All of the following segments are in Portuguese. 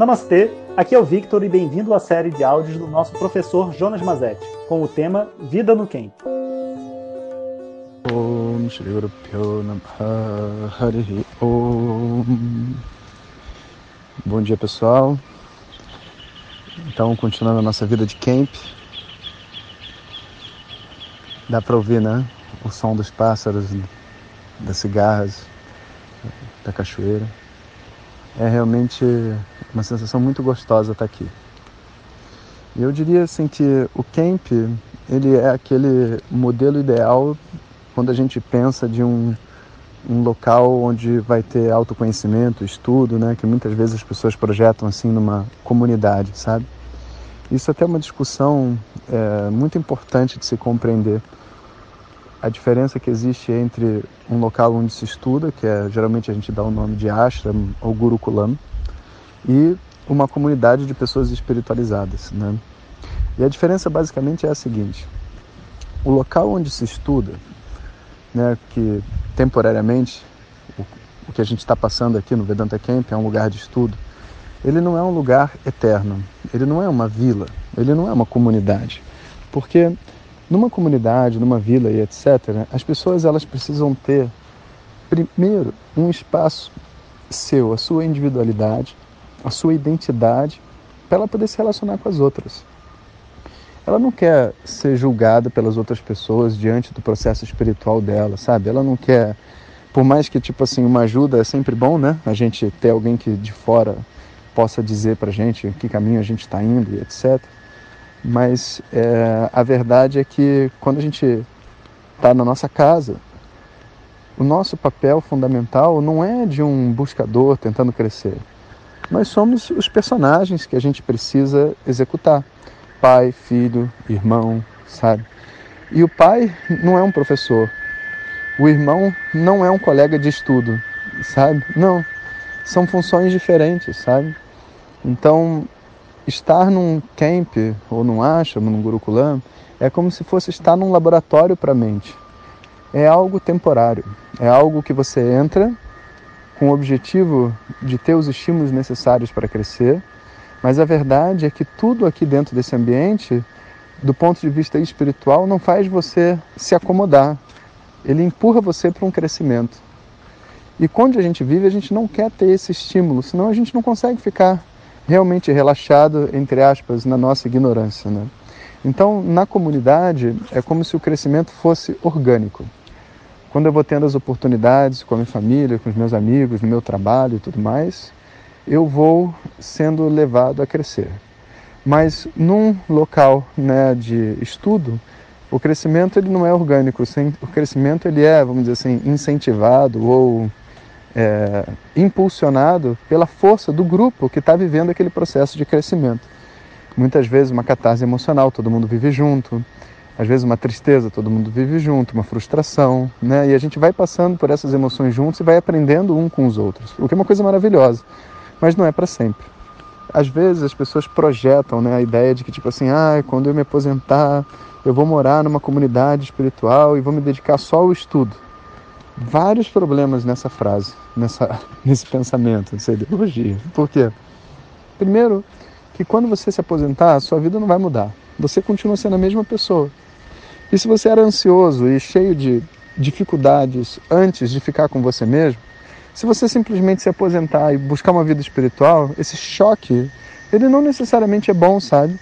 Namastê, aqui é o Victor e bem-vindo à série de áudios do nosso professor Jonas Mazetti, com o tema Vida no Camp. Om Shri Hari Om. Bom dia pessoal. Então, continuando a nossa vida de camp. Dá para ouvir, né? O som dos pássaros, das cigarras, da cachoeira. É realmente uma sensação muito gostosa estar aqui. E eu diria assim que o camp, ele é aquele modelo ideal quando a gente pensa de um, um local onde vai ter autoconhecimento, estudo, né, que muitas vezes as pessoas projetam assim numa comunidade, sabe? Isso é até é uma discussão é, muito importante de se compreender. A diferença que existe entre um local onde se estuda, que é geralmente a gente dá o nome de ashram ou gurukulam, e uma comunidade de pessoas espiritualizadas, né? E a diferença basicamente é a seguinte: o local onde se estuda, né, que temporariamente o, que a gente está passando aqui no Vedanta Camp é um lugar de estudo, ele não é um lugar eterno, ele não é uma vila, ele não é uma comunidade, porque numa comunidade, numa vila e etc, as pessoas elas precisam ter primeiro um espaço seu, a sua individualidade, a sua identidade, para ela poder se relacionar com as outras. Ela não quer ser julgada pelas outras pessoas diante do processo espiritual dela, sabe? Ela não quer, por mais que tipo assim, uma ajuda é sempre bom, né? A gente ter alguém que de fora possa dizer pra gente que caminho a gente está indo e etc. Mas é, a verdade é que quando a gente está na nossa casa, o nosso papel fundamental não é de um buscador tentando crescer. Nós somos os personagens que a gente precisa executar pai, filho, irmão, sabe? E o pai não é um professor. O irmão não é um colega de estudo, sabe? Não. São funções diferentes, sabe? Então, estar num camp ou num ashram, num gurukulam, é como se fosse estar num laboratório para a mente. É algo temporário. É algo que você entra com o objetivo de ter os estímulos necessários para crescer mas a verdade é que tudo aqui dentro desse ambiente, do ponto de vista espiritual, não faz você se acomodar. Ele empurra você para um crescimento. E quando a gente vive, a gente não quer ter esse estímulo, senão a gente não consegue ficar realmente relaxado, entre aspas, na nossa ignorância. Né? Então, na comunidade, é como se o crescimento fosse orgânico. Quando eu vou tendo as oportunidades com a minha família, com os meus amigos, no meu trabalho e tudo mais, eu vou sendo levado a crescer. Mas num local né, de estudo, o crescimento ele não é orgânico, o crescimento ele é, vamos dizer assim, incentivado ou é, impulsionado pela força do grupo que está vivendo aquele processo de crescimento. Muitas vezes uma catarse emocional, todo mundo vive junto. Às vezes uma tristeza, todo mundo vive junto, uma frustração, né? E a gente vai passando por essas emoções juntos e vai aprendendo um com os outros, o que é uma coisa maravilhosa mas não é para sempre. Às vezes as pessoas projetam né, a ideia de que, tipo assim, ah, quando eu me aposentar, eu vou morar numa comunidade espiritual e vou me dedicar só ao estudo. Vários problemas nessa frase, nessa, nesse pensamento, nessa ideologia. Por quê? Primeiro, que quando você se aposentar, a sua vida não vai mudar. Você continua sendo a mesma pessoa. E se você era ansioso e cheio de dificuldades antes de ficar com você mesmo, se você simplesmente se aposentar e buscar uma vida espiritual, esse choque, ele não necessariamente é bom, sabe?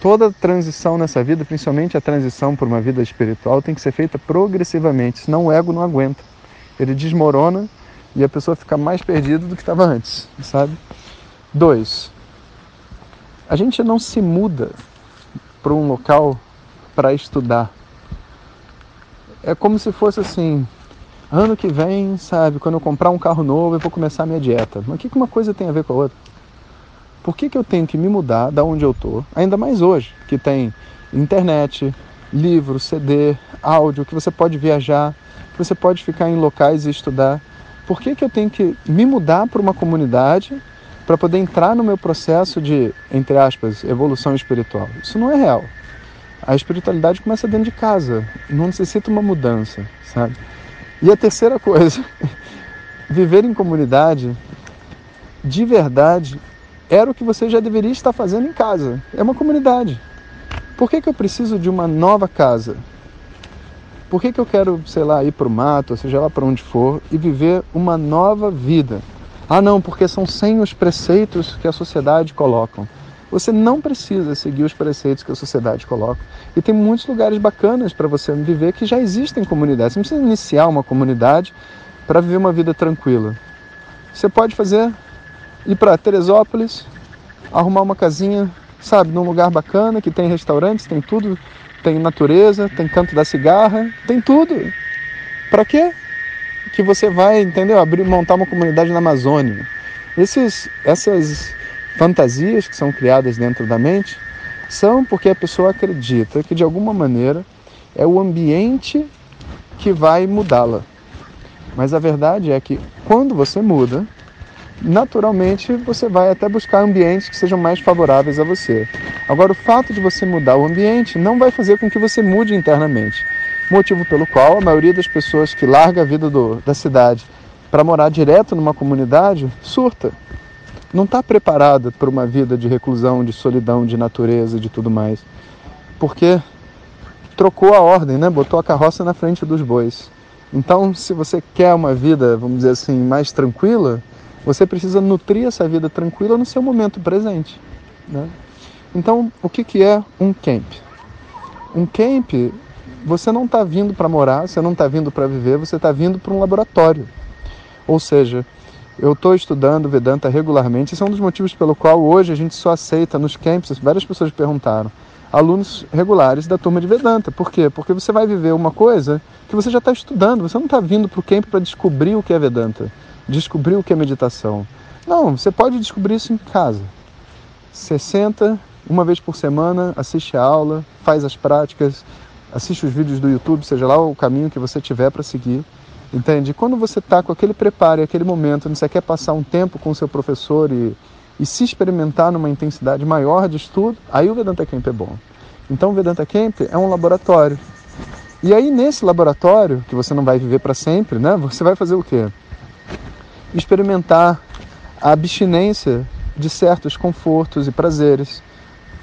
Toda transição nessa vida, principalmente a transição para uma vida espiritual, tem que ser feita progressivamente, senão o ego não aguenta. Ele desmorona e a pessoa fica mais perdida do que estava antes, sabe? Dois, a gente não se muda para um local para estudar. É como se fosse assim, ano que vem, sabe, quando eu comprar um carro novo, eu vou começar a minha dieta. Mas o que uma coisa tem a ver com a outra? Por que, que eu tenho que me mudar da onde eu tô? Ainda mais hoje, que tem internet, livro, CD, áudio, que você pode viajar, que você pode ficar em locais e estudar. Por que, que eu tenho que me mudar para uma comunidade para poder entrar no meu processo de, entre aspas, evolução espiritual? Isso não é real. A espiritualidade começa dentro de casa, não necessita uma mudança, sabe? E a terceira coisa, viver em comunidade de verdade era o que você já deveria estar fazendo em casa. É uma comunidade. Por que, que eu preciso de uma nova casa? Por que, que eu quero, sei lá, ir para o mato, ou seja lá para onde for, e viver uma nova vida? Ah, não, porque são sem os preceitos que a sociedade coloca. Você não precisa seguir os preceitos que a sociedade coloca. E tem muitos lugares bacanas para você viver que já existem comunidades. Você não precisa iniciar uma comunidade para viver uma vida tranquila. Você pode fazer, ir para Teresópolis, arrumar uma casinha, sabe, num lugar bacana, que tem restaurantes, tem tudo, tem natureza, tem canto da cigarra, tem tudo. Para quê? Que você vai, entendeu? Abrir, montar uma comunidade na Amazônia. Esses, essas fantasias que são criadas dentro da mente são porque a pessoa acredita que de alguma maneira é o ambiente que vai mudá-la. Mas a verdade é que quando você muda, naturalmente você vai até buscar ambientes que sejam mais favoráveis a você. Agora, o fato de você mudar o ambiente não vai fazer com que você mude internamente. Motivo pelo qual a maioria das pessoas que larga a vida do, da cidade para morar direto numa comunidade surta não está preparada para uma vida de reclusão, de solidão, de natureza, de tudo mais. Porque trocou a ordem, né? botou a carroça na frente dos bois. Então, se você quer uma vida, vamos dizer assim, mais tranquila, você precisa nutrir essa vida tranquila no seu momento presente. Né? Então, o que, que é um camp? Um camp, você não está vindo para morar, você não está vindo para viver, você está vindo para um laboratório. Ou seja, eu estou estudando Vedanta regularmente. Esse é um dos motivos pelo qual hoje a gente só aceita nos camps, várias pessoas perguntaram, alunos regulares da turma de Vedanta. Por quê? Porque você vai viver uma coisa que você já está estudando. Você não está vindo para o camp para descobrir o que é Vedanta, descobrir o que é meditação. Não, você pode descobrir isso em casa. Você senta uma vez por semana, assiste a aula, faz as práticas, assiste os vídeos do YouTube, seja lá o caminho que você tiver para seguir Entende? Quando você está com aquele preparo aquele momento você quer passar um tempo com o seu professor e, e se experimentar numa intensidade maior de estudo, aí o Vedanta Camp é bom. Então o Vedanta Camp é um laboratório. E aí nesse laboratório, que você não vai viver para sempre, né? Você vai fazer o quê? Experimentar a abstinência de certos confortos e prazeres,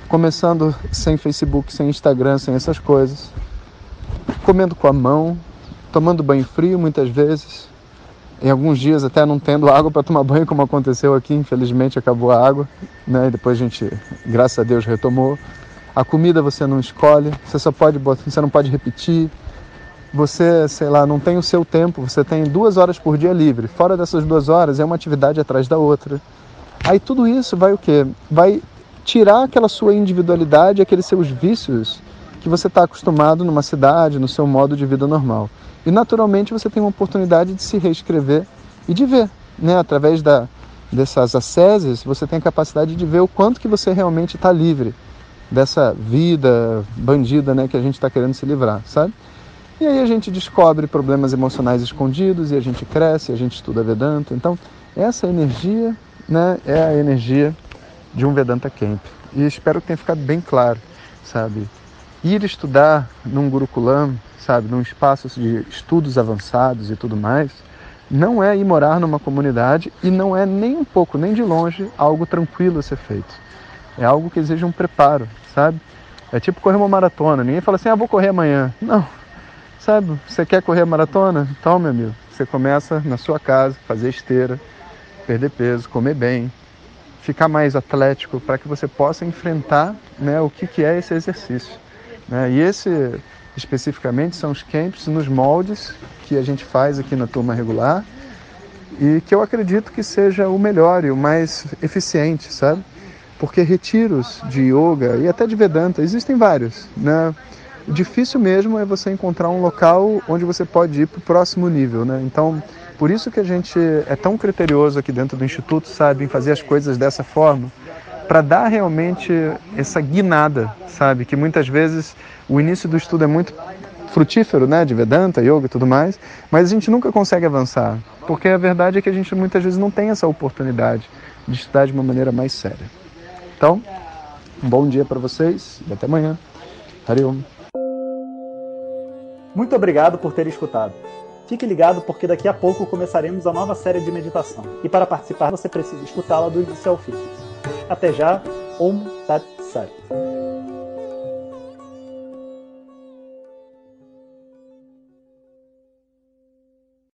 começando sem Facebook, sem Instagram, sem essas coisas, comendo com a mão, tomando banho frio muitas vezes, em alguns dias até não tendo água para tomar banho, como aconteceu aqui, infelizmente acabou a água, né? E depois a gente, graças a Deus, retomou. A comida você não escolhe, você só pode, você não pode repetir. Você, sei lá, não tem o seu tempo, você tem duas horas por dia livre. Fora dessas duas horas é uma atividade atrás da outra. Aí tudo isso vai o quê? Vai tirar aquela sua individualidade, aqueles seus vícios que você está acostumado numa cidade, no seu modo de vida normal. E naturalmente você tem uma oportunidade de se reescrever e de ver, né? Através da, dessas asceses, você tem a capacidade de ver o quanto que você realmente está livre dessa vida bandida, né? Que a gente está querendo se livrar, sabe? E aí a gente descobre problemas emocionais escondidos e a gente cresce, a gente estuda Vedanta. Então, essa energia, né? É a energia de um Vedanta Camp. E espero que tenha ficado bem claro, sabe? Ir estudar num Gurukulam sabe, num espaço de estudos avançados e tudo mais, não é ir morar numa comunidade e não é nem um pouco, nem de longe, algo tranquilo a ser feito. É algo que exige um preparo, sabe? É tipo correr uma maratona. Ninguém fala assim, ah, vou correr amanhã. Não. Sabe, você quer correr a maratona? Então, meu amigo, você começa na sua casa, fazer esteira, perder peso, comer bem, ficar mais atlético para que você possa enfrentar né, o que, que é esse exercício. Né? E esse especificamente são os camps nos moldes que a gente faz aqui na turma regular e que eu acredito que seja o melhor e o mais eficiente, sabe? Porque retiros de yoga e até de Vedanta existem vários, né? O difícil mesmo é você encontrar um local onde você pode ir para o próximo nível, né? Então, por isso que a gente é tão criterioso aqui dentro do instituto, sabe, em fazer as coisas dessa forma, para dar realmente essa guinada, sabe? Que muitas vezes o início do estudo é muito frutífero, né, de Vedanta, Yoga e tudo mais, mas a gente nunca consegue avançar, porque a verdade é que a gente muitas vezes não tem essa oportunidade de estudar de uma maneira mais séria. Então, um bom dia para vocês e até amanhã. Hariom. Muito obrigado por ter escutado. Fique ligado porque daqui a pouco começaremos a nova série de meditação. E para participar você precisa escutá-la do início ao fim. Até já. Om Tat Sat.